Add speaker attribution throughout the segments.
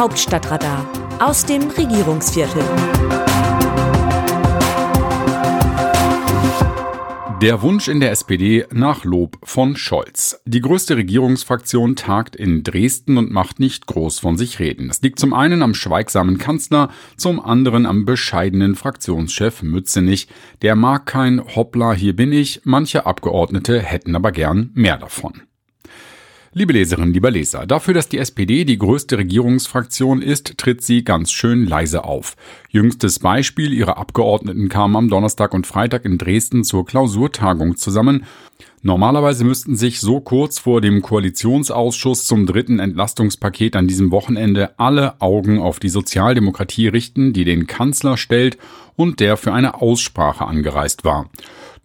Speaker 1: Hauptstadtradar aus dem Regierungsviertel.
Speaker 2: Der Wunsch in der SPD nach Lob von Scholz. Die größte Regierungsfraktion tagt in Dresden und macht nicht groß von sich reden. Das liegt zum einen am schweigsamen Kanzler, zum anderen am bescheidenen Fraktionschef Mützenich. Der mag kein Hoppla, hier bin ich. Manche Abgeordnete hätten aber gern mehr davon. Liebe Leserinnen, lieber Leser, dafür, dass die SPD die größte Regierungsfraktion ist, tritt sie ganz schön leise auf. Jüngstes Beispiel, ihre Abgeordneten kamen am Donnerstag und Freitag in Dresden zur Klausurtagung zusammen. Normalerweise müssten sich so kurz vor dem Koalitionsausschuss zum dritten Entlastungspaket an diesem Wochenende alle Augen auf die Sozialdemokratie richten, die den Kanzler stellt und der für eine Aussprache angereist war.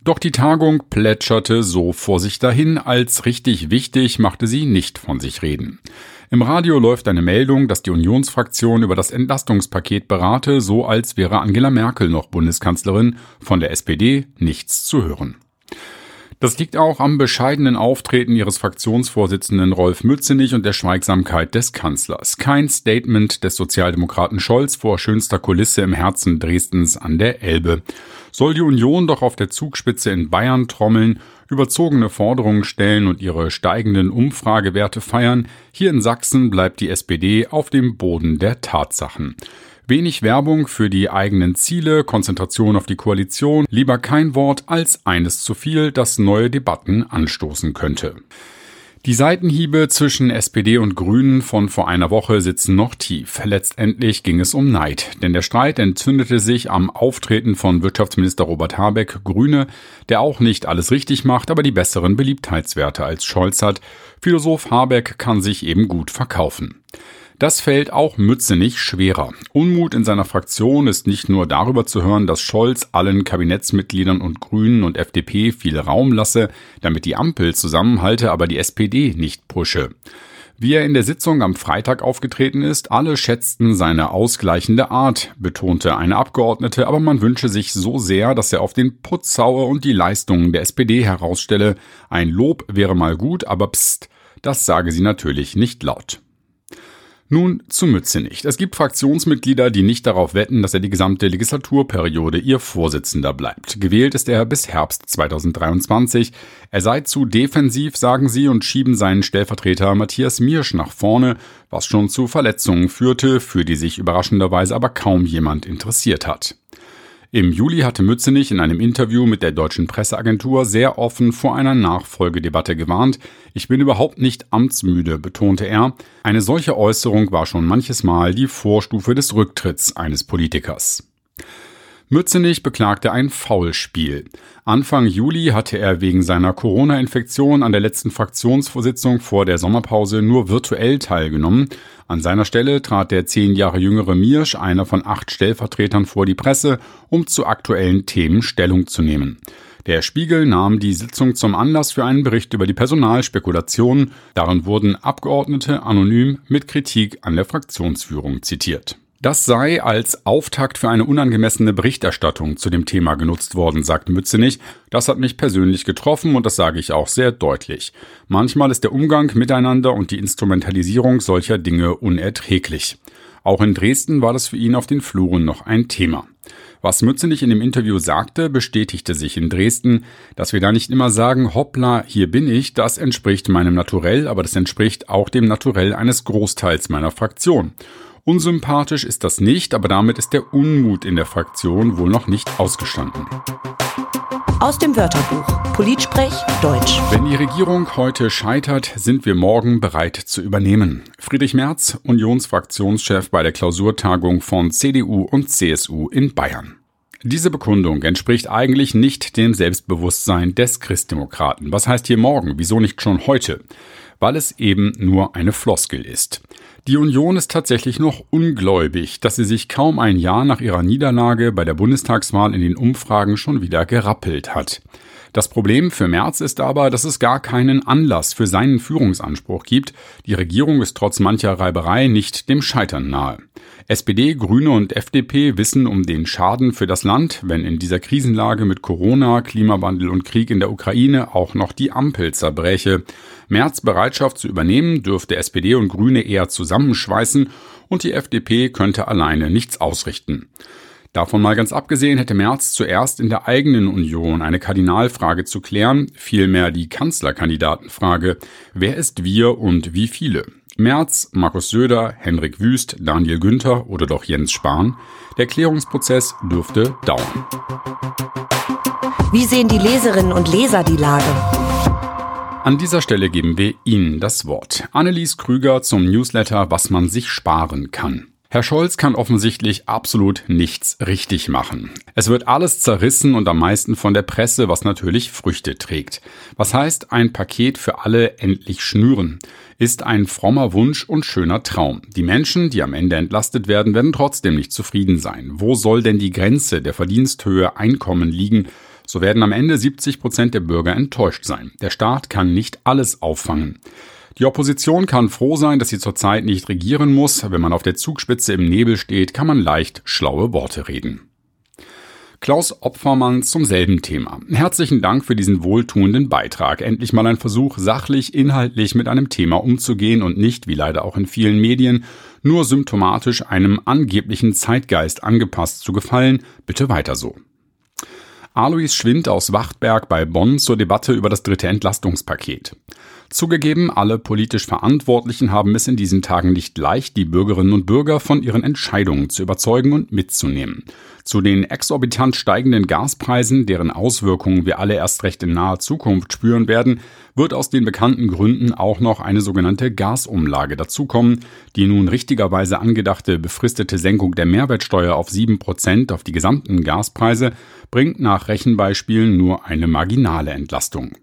Speaker 2: Doch die Tagung plätscherte so vor sich dahin, als richtig wichtig machte sie nicht von sich reden. Im Radio läuft eine Meldung, dass die Unionsfraktion über das Entlastungspaket berate, so als wäre Angela Merkel noch Bundeskanzlerin, von der SPD nichts zu hören. Das liegt auch am bescheidenen Auftreten ihres Fraktionsvorsitzenden Rolf Mützenich und der Schweigsamkeit des Kanzlers. Kein Statement des Sozialdemokraten Scholz vor schönster Kulisse im Herzen Dresdens an der Elbe. Soll die Union doch auf der Zugspitze in Bayern trommeln, überzogene Forderungen stellen und ihre steigenden Umfragewerte feiern, hier in Sachsen bleibt die SPD auf dem Boden der Tatsachen. Wenig Werbung für die eigenen Ziele, Konzentration auf die Koalition, lieber kein Wort als eines zu viel, das neue Debatten anstoßen könnte. Die Seitenhiebe zwischen SPD und Grünen von vor einer Woche sitzen noch tief. Letztendlich ging es um Neid, denn der Streit entzündete sich am Auftreten von Wirtschaftsminister Robert Habeck, Grüne, der auch nicht alles richtig macht, aber die besseren Beliebtheitswerte als Scholz hat. Philosoph Habeck kann sich eben gut verkaufen. Das fällt auch Mütze nicht schwerer. Unmut in seiner Fraktion ist nicht nur darüber zu hören, dass Scholz allen Kabinettsmitgliedern und Grünen und FDP viel Raum lasse, damit die Ampel zusammenhalte, aber die SPD nicht pushe. Wie er in der Sitzung am Freitag aufgetreten ist, alle schätzten seine ausgleichende Art, betonte eine Abgeordnete, aber man wünsche sich so sehr, dass er auf den Putz haue und die Leistungen der SPD herausstelle. Ein Lob wäre mal gut, aber pst, das sage sie natürlich nicht laut. Nun zu Mütze nicht. Es gibt Fraktionsmitglieder, die nicht darauf wetten, dass er die gesamte Legislaturperiode ihr Vorsitzender bleibt. Gewählt ist er bis Herbst 2023. Er sei zu defensiv, sagen sie, und schieben seinen Stellvertreter Matthias Miersch nach vorne, was schon zu Verletzungen führte, für die sich überraschenderweise aber kaum jemand interessiert hat. Im Juli hatte Mützenich in einem Interview mit der deutschen Presseagentur sehr offen vor einer Nachfolgedebatte gewarnt. Ich bin überhaupt nicht amtsmüde, betonte er. Eine solche Äußerung war schon manches Mal die Vorstufe des Rücktritts eines Politikers. Mützenich beklagte ein Foulspiel. Anfang Juli hatte er wegen seiner Corona-Infektion an der letzten Fraktionsvorsitzung vor der Sommerpause nur virtuell teilgenommen. An seiner Stelle trat der zehn Jahre jüngere Miersch, einer von acht Stellvertretern, vor die Presse, um zu aktuellen Themen Stellung zu nehmen. Der Spiegel nahm die Sitzung zum Anlass für einen Bericht über die Personalspekulation. Darin wurden Abgeordnete anonym mit Kritik an der Fraktionsführung zitiert. Das sei als Auftakt für eine unangemessene Berichterstattung zu dem Thema genutzt worden, sagt Mützenich. Das hat mich persönlich getroffen und das sage ich auch sehr deutlich. Manchmal ist der Umgang miteinander und die Instrumentalisierung solcher Dinge unerträglich. Auch in Dresden war das für ihn auf den Fluren noch ein Thema. Was Mützenich in dem Interview sagte, bestätigte sich in Dresden, dass wir da nicht immer sagen, hoppla, hier bin ich, das entspricht meinem Naturell, aber das entspricht auch dem Naturell eines Großteils meiner Fraktion. Unsympathisch ist das nicht, aber damit ist der Unmut in der Fraktion wohl noch nicht ausgestanden.
Speaker 1: Aus dem Wörterbuch Politsprech Deutsch.
Speaker 2: Wenn die Regierung heute scheitert, sind wir morgen bereit zu übernehmen. Friedrich Merz, Unionsfraktionschef bei der Klausurtagung von CDU und CSU in Bayern. Diese Bekundung entspricht eigentlich nicht dem Selbstbewusstsein des Christdemokraten. Was heißt hier morgen? Wieso nicht schon heute? Weil es eben nur eine Floskel ist. Die Union ist tatsächlich noch ungläubig, dass sie sich kaum ein Jahr nach ihrer Niederlage bei der Bundestagswahl in den Umfragen schon wieder gerappelt hat. Das Problem für Merz ist aber, dass es gar keinen Anlass für seinen Führungsanspruch gibt. Die Regierung ist trotz mancher Reiberei nicht dem Scheitern nahe. SPD, Grüne und FDP wissen um den Schaden für das Land, wenn in dieser Krisenlage mit Corona, Klimawandel und Krieg in der Ukraine auch noch die Ampel zerbreche. Merz Bereitschaft zu übernehmen dürfte SPD und Grüne eher zusammenschweißen und die FDP könnte alleine nichts ausrichten. Davon mal ganz abgesehen hätte Merz zuerst in der eigenen Union eine Kardinalfrage zu klären, vielmehr die Kanzlerkandidatenfrage. Wer ist wir und wie viele? Merz, Markus Söder, Henrik Wüst, Daniel Günther oder doch Jens Spahn? Der Klärungsprozess dürfte dauern.
Speaker 1: Wie sehen die Leserinnen und Leser die Lage?
Speaker 2: An dieser Stelle geben wir Ihnen das Wort. Annelies Krüger zum Newsletter Was man sich sparen kann. Herr Scholz kann offensichtlich absolut nichts richtig machen. Es wird alles zerrissen und am meisten von der Presse, was natürlich Früchte trägt. Was heißt ein Paket für alle endlich schnüren? Ist ein frommer Wunsch und schöner Traum. Die Menschen, die am Ende entlastet werden, werden trotzdem nicht zufrieden sein. Wo soll denn die Grenze der Verdiensthöhe Einkommen liegen? So werden am Ende 70 Prozent der Bürger enttäuscht sein. Der Staat kann nicht alles auffangen. Die Opposition kann froh sein, dass sie zurzeit nicht regieren muss. Wenn man auf der Zugspitze im Nebel steht, kann man leicht schlaue Worte reden. Klaus Opfermann zum selben Thema. Herzlichen Dank für diesen wohltuenden Beitrag. Endlich mal ein Versuch, sachlich, inhaltlich mit einem Thema umzugehen und nicht, wie leider auch in vielen Medien, nur symptomatisch einem angeblichen Zeitgeist angepasst zu gefallen. Bitte weiter so. Alois Schwind aus Wachtberg bei Bonn zur Debatte über das dritte Entlastungspaket. Zugegeben, alle politisch Verantwortlichen haben es in diesen Tagen nicht leicht, die Bürgerinnen und Bürger von ihren Entscheidungen zu überzeugen und mitzunehmen. Zu den exorbitant steigenden Gaspreisen, deren Auswirkungen wir alle erst recht in naher Zukunft spüren werden, wird aus den bekannten Gründen auch noch eine sogenannte Gasumlage dazukommen. Die nun richtigerweise angedachte befristete Senkung der Mehrwertsteuer auf sieben Prozent auf die gesamten Gaspreise bringt nach Rechenbeispielen nur eine marginale Entlastung.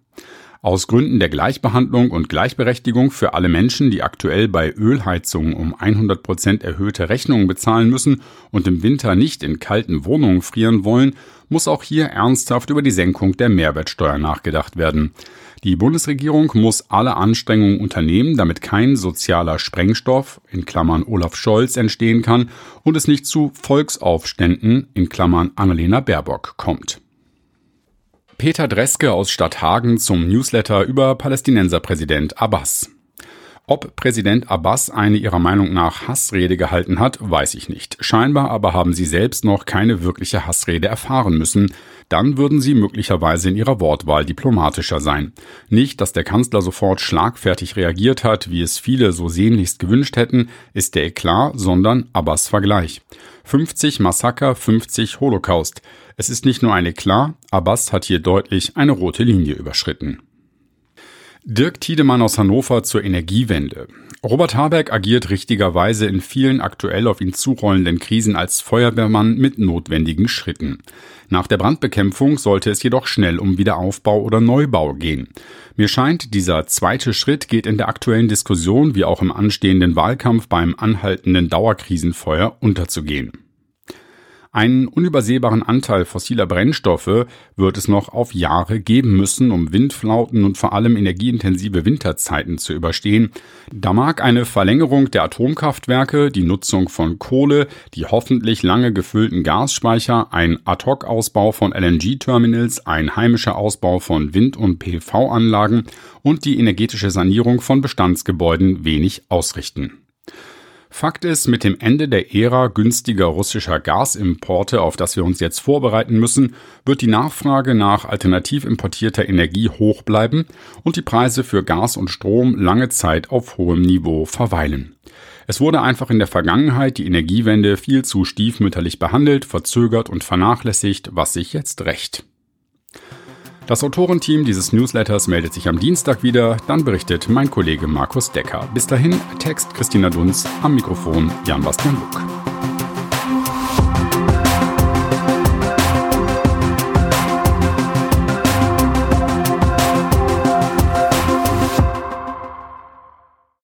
Speaker 2: Aus Gründen der Gleichbehandlung und Gleichberechtigung für alle Menschen, die aktuell bei Ölheizungen um 100 Prozent erhöhte Rechnungen bezahlen müssen und im Winter nicht in kalten Wohnungen frieren wollen, muss auch hier ernsthaft über die Senkung der Mehrwertsteuer nachgedacht werden. Die Bundesregierung muss alle Anstrengungen unternehmen, damit kein sozialer Sprengstoff in Klammern Olaf Scholz entstehen kann und es nicht zu Volksaufständen in Klammern Annalena Baerbock kommt. Peter Dreske aus Stadthagen zum Newsletter über Palästinenserpräsident Abbas. Ob Präsident Abbas eine ihrer Meinung nach Hassrede gehalten hat, weiß ich nicht. Scheinbar aber haben sie selbst noch keine wirkliche Hassrede erfahren müssen. Dann würden sie möglicherweise in ihrer Wortwahl diplomatischer sein. Nicht, dass der Kanzler sofort schlagfertig reagiert hat, wie es viele so sehnlichst gewünscht hätten, ist der Eklat, sondern Abbas Vergleich. 50 Massaker, 50 Holocaust. Es ist nicht nur eine klar, Abbas hat hier deutlich eine rote Linie überschritten. Dirk Tiedemann aus Hannover zur Energiewende. Robert Habeck agiert richtigerweise in vielen aktuell auf ihn zurollenden Krisen als Feuerwehrmann mit notwendigen Schritten. Nach der Brandbekämpfung sollte es jedoch schnell um Wiederaufbau oder Neubau gehen. Mir scheint, dieser zweite Schritt geht in der aktuellen Diskussion wie auch im anstehenden Wahlkampf beim anhaltenden Dauerkrisenfeuer unterzugehen. Einen unübersehbaren Anteil fossiler Brennstoffe wird es noch auf Jahre geben müssen, um Windflauten und vor allem energieintensive Winterzeiten zu überstehen. Da mag eine Verlängerung der Atomkraftwerke, die Nutzung von Kohle, die hoffentlich lange gefüllten Gasspeicher, ein Ad-hoc-Ausbau von LNG-Terminals, ein heimischer Ausbau von Wind- und PV-Anlagen und die energetische Sanierung von Bestandsgebäuden wenig ausrichten. Fakt ist, mit dem Ende der Ära günstiger russischer Gasimporte, auf das wir uns jetzt vorbereiten müssen, wird die Nachfrage nach alternativ importierter Energie hoch bleiben und die Preise für Gas und Strom lange Zeit auf hohem Niveau verweilen. Es wurde einfach in der Vergangenheit die Energiewende viel zu stiefmütterlich behandelt, verzögert und vernachlässigt, was sich jetzt rächt. Das Autorenteam dieses Newsletters meldet sich am Dienstag wieder, dann berichtet mein Kollege Markus Decker. Bis dahin, Text Christina Dunz, am Mikrofon Jan-Bastian Buck.